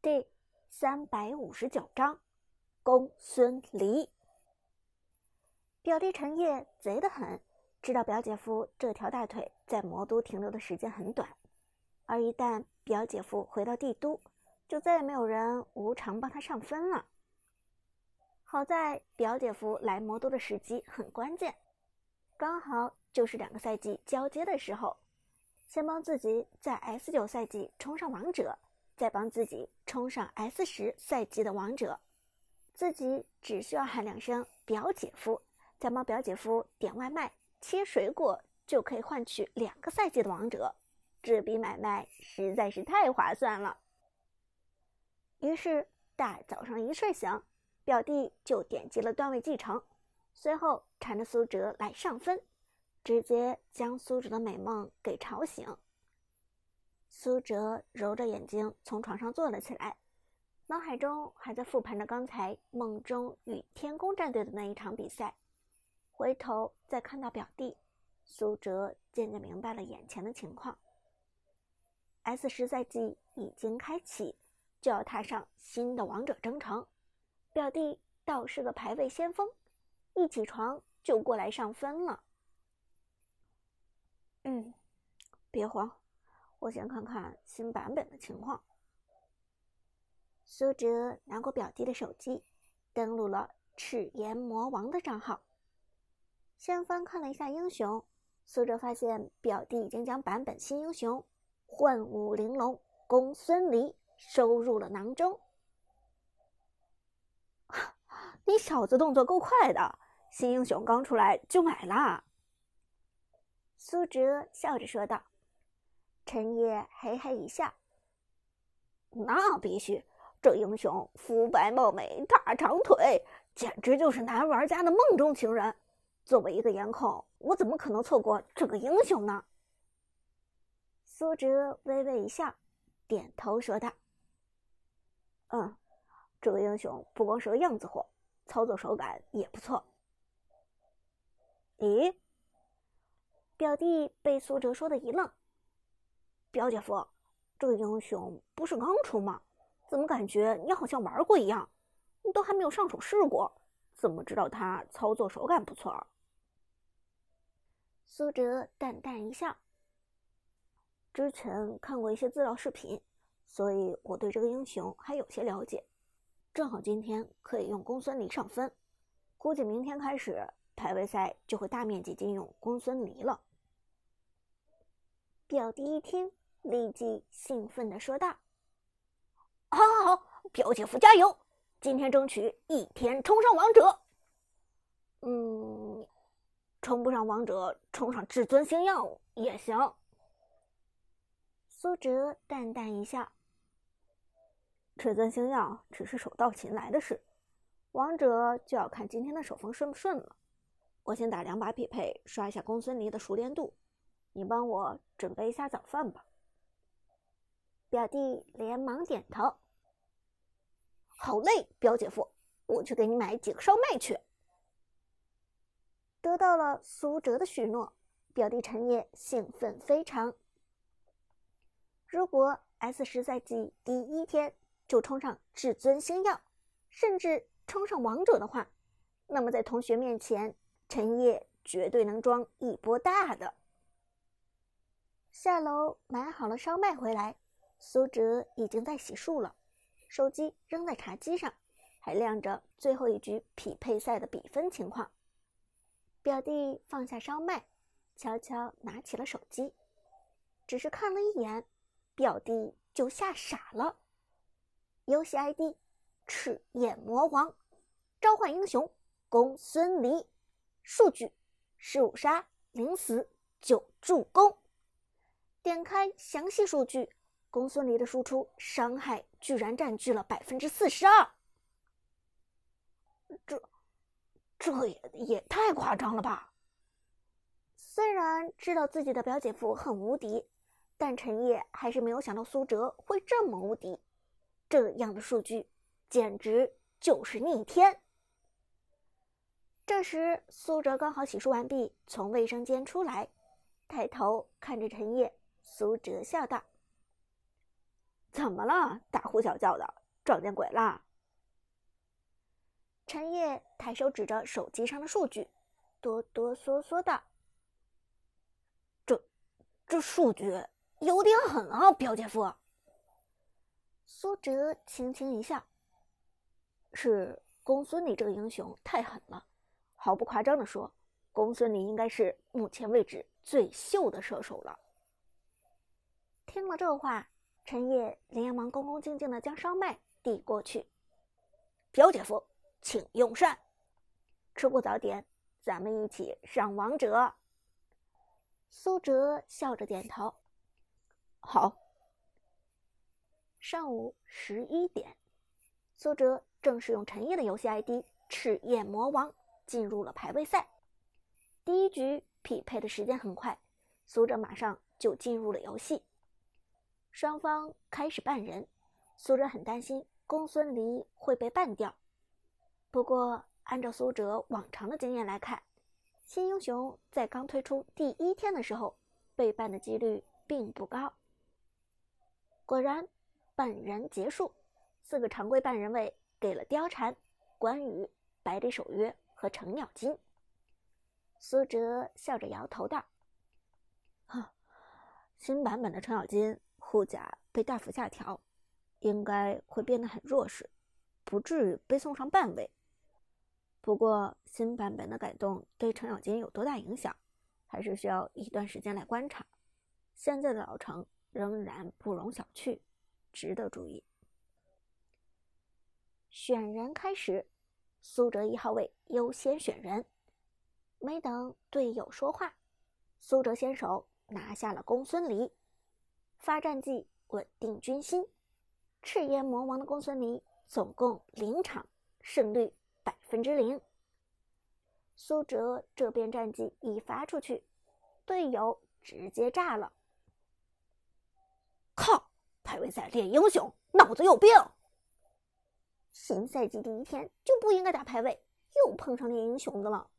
第三百五十九章，公孙离。表弟陈烨贼得很，知道表姐夫这条大腿在魔都停留的时间很短，而一旦表姐夫回到帝都，就再也没有人无偿帮他上分了。好在表姐夫来魔都的时机很关键，刚好就是两个赛季交接的时候，先帮自己在 S 九赛季冲上王者。再帮自己冲上 S 十赛季的王者，自己只需要喊两声“表姐夫”，再帮表姐夫点外卖、切水果，就可以换取两个赛季的王者。这笔买卖实在是太划算了。于是大早上一睡醒，表弟就点击了段位继承，随后缠着苏哲来上分，直接将苏哲的美梦给吵醒。苏哲揉着眼睛从床上坐了起来，脑海中还在复盘着刚才梦中与天宫战队的那一场比赛。回头再看到表弟，苏哲渐渐明白了眼前的情况。S 十赛季已经开启，就要踏上新的王者征程。表弟倒是个排位先锋，一起床就过来上分了。嗯，别慌。我先看看新版本的情况。苏哲拿过表弟的手机，登录了赤炎魔王的账号，先翻看了一下英雄。苏哲发现表弟已经将版本新英雄幻舞玲珑公孙离收入了囊中。你小子动作够快的，新英雄刚出来就买了。苏哲笑着说道。陈烨嘿嘿一笑：“那必须，这英雄肤白貌美、大长腿，简直就是男玩家的梦中情人。作为一个颜控，我怎么可能错过这个英雄呢？”苏哲微微一笑，点头说道：“嗯，这个英雄不光是个样子货，操作手感也不错。”咦？表弟被苏哲说的一愣。表姐夫，这个英雄不是刚出吗？怎么感觉你好像玩过一样？你都还没有上手试过，怎么知道他操作手感不错？苏哲淡淡一笑，之前看过一些资料视频，所以我对这个英雄还有些了解。正好今天可以用公孙离上分，估计明天开始排位赛就会大面积禁用公孙离了。表弟一听。立即兴奋地说道：“好，好，好，表姐夫加油！今天争取一天冲上王者。嗯，冲不上王者，冲上至尊星耀也行。”苏哲淡淡一笑：“至尊星耀只是手到擒来的事，王者就要看今天的手风顺不顺了。我先打两把匹配，刷一下公孙离的熟练度，你帮我准备一下早饭吧。”表弟连忙点头。好嘞，表姐夫，我去给你买几个烧麦去。得到了苏哲的许诺，表弟陈烨兴奋非常。如果 S 十赛季第一天就冲上至尊星耀，甚至冲上王者的话，那么在同学面前，陈烨绝对能装一波大的。下楼买好了烧麦回来。苏哲已经在洗漱了，手机扔在茶几上，还亮着最后一局匹配赛的比分情况。表弟放下烧麦，悄悄拿起了手机，只是看了一眼，表弟就吓傻了。游戏 ID：赤焰魔王，召唤英雄公孙离，数据：十五杀零死九助攻。点开详细数据。公孙离的输出伤害居然占据了百分之四十二，这这也也太夸张了吧！虽然知道自己的表姐夫很无敌，但陈烨还是没有想到苏哲会这么无敌。这样的数据简直就是逆天。这时，苏哲刚好洗漱完毕，从卫生间出来，抬头看着陈烨，苏哲笑道。怎么了？大呼小叫的，撞见鬼啦？陈烨抬手指着手机上的数据，哆哆嗦嗦的：“这，这数据有点狠啊，表姐夫。”苏哲轻轻一笑：“是公孙离这个英雄太狠了，毫不夸张的说，公孙离应该是目前为止最秀的射手了。”听了这话，陈烨连忙恭恭敬敬的将烧麦递过去：“表姐夫，请用膳。吃过早点，咱们一起上王者。”苏哲笑着点头：“好。”上午十一点，苏哲正式用陈烨的游戏 ID“ 赤焰魔王”进入了排位赛。第一局匹配的时间很快，苏哲马上就进入了游戏。双方开始办人，苏哲很担心公孙离会被办掉。不过，按照苏哲往常的经验来看，新英雄在刚推出第一天的时候被办的几率并不高。果然，办人结束，四个常规办人位给了貂蝉、关羽、百里守约和程咬金。苏哲笑着摇头道：“哼，新版本的程咬金。”护甲被大幅下调，应该会变得很弱势，不至于被送上半位。不过新版本的改动对程咬金有多大影响，还是需要一段时间来观察。现在的老程仍然不容小觑，值得注意。选人开始，苏哲一号位优先选人。没等队友说话，苏哲先手拿下了公孙离。发战绩，稳定军心。赤焰魔王的公孙离总共零场，胜率百分之零。苏哲这边战绩一发出去，队友直接炸了。靠！排位赛练英雄，脑子有病！新赛季第一天就不应该打排位，又碰上练英雄的了。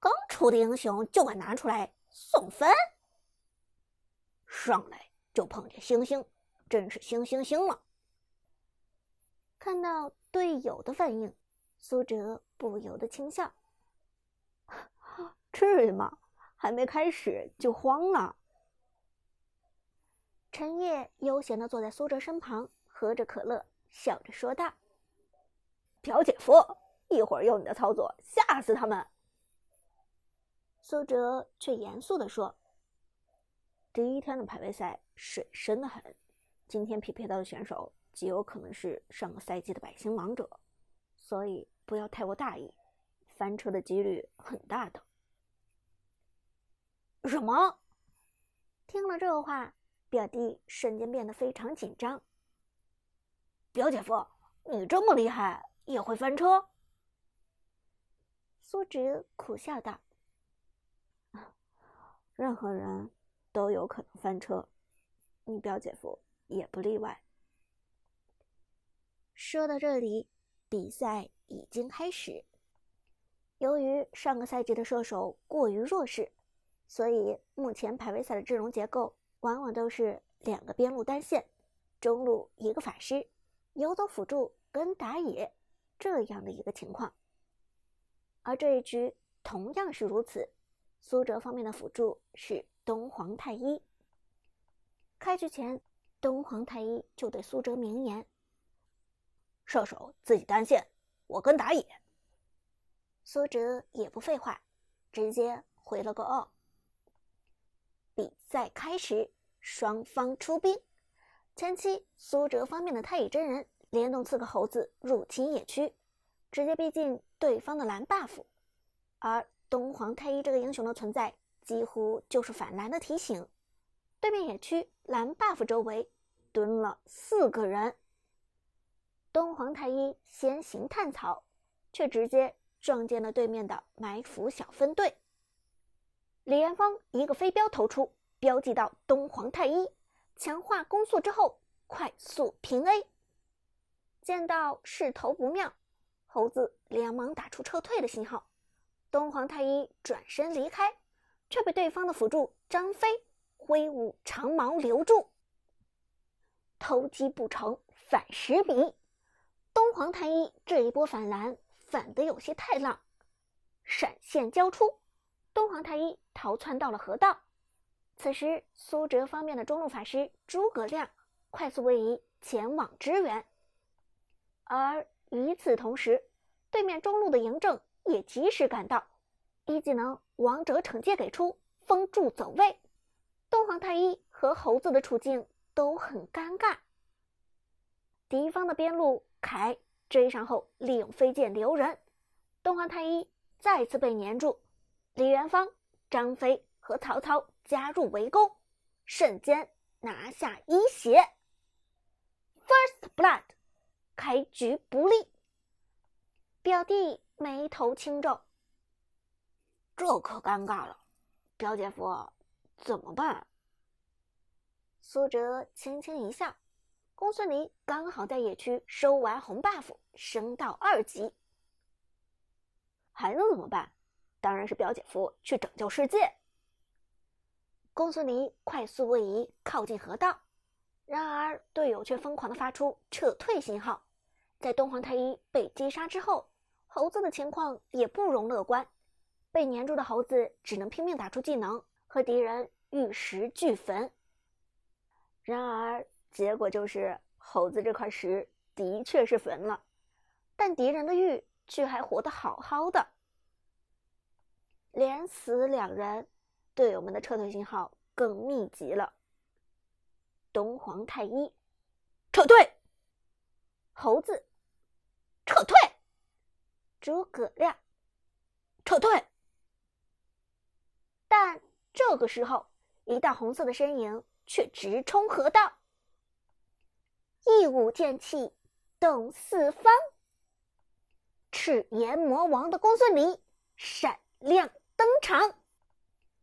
刚出的英雄就敢拿出来送分？上来就碰见星星，真是星星星了。看到队友的反应，苏哲不由得轻笑：“至于吗？还没开始就慌了。”陈烨悠闲的坐在苏哲身旁，喝着可乐，笑着说道：“表姐夫，一会儿用你的操作吓死他们。”苏哲却严肃的说。第一天的排位赛水深的很，今天匹配到的选手极有可能是上个赛季的百星王者，所以不要太过大意，翻车的几率很大的。什么？听了这话，表弟瞬间变得非常紧张。表姐夫，你这么厉害也会翻车？苏轼苦笑道：“ 任何人。”都有可能翻车，你表姐夫也不例外。说到这里，比赛已经开始。由于上个赛季的射手过于弱势，所以目前排位赛的阵容结构往往都是两个边路单线，中路一个法师，游走辅助跟打野这样的一个情况。而这一局同样是如此，苏哲方面的辅助是。东皇太一开局前，东皇太一就对苏哲明言：“射手自己单线，我跟打野。”苏哲也不废话，直接回了个“哦”。比赛开始，双方出兵。前期苏哲方面的太乙真人联动四个猴子入侵野区，直接逼近对方的蓝 buff，而东皇太一这个英雄的存在。几乎就是反蓝的提醒。对面野区蓝 buff 周围蹲了四个人。东皇太一先行探草，却直接撞见了对面的埋伏小分队。李元芳一个飞镖投出，标记到东皇太一，强化攻速之后快速平 A。见到势头不妙，猴子连忙打出撤退的信号。东皇太一转身离开。却被对方的辅助张飞挥舞长矛留住。偷鸡不成反蚀米。东皇太一这一波反蓝反得有些太浪，闪现交出，东皇太一逃窜到了河道。此时，苏哲方面的中路法师诸葛亮快速位移前往支援，而与此同时，对面中路的嬴政也及时赶到，一技能王者惩戒给出，封住走位。东皇太一和猴子的处境都很尴尬。敌方的边路凯追上后，利用飞剑留人，东皇太一再次被粘住。李元芳、张飞和曹操加入围攻，瞬间拿下一血。First blood，开局不利。表弟眉头轻皱，这可尴尬了，表姐夫。怎么办？苏哲轻轻一笑，公孙离刚好在野区收完红 buff，升到二级。还能怎么办？当然是表姐夫去拯救世界。公孙离快速位移靠近河道，然而队友却疯狂的发出撤退信号。在东皇太一被击杀之后，猴子的情况也不容乐观，被粘住的猴子只能拼命打出技能。和敌人玉石俱焚。然而，结果就是猴子这块石的确是焚了，但敌人的玉却还活得好好的。连死两人，队友们的撤退信号更密集了。东皇太一，撤退；猴子，撤退；诸葛亮，撤退。但。这个时候，一道红色的身影却直冲河道，一舞剑气动四方。赤炎魔王的公孙离闪亮登场。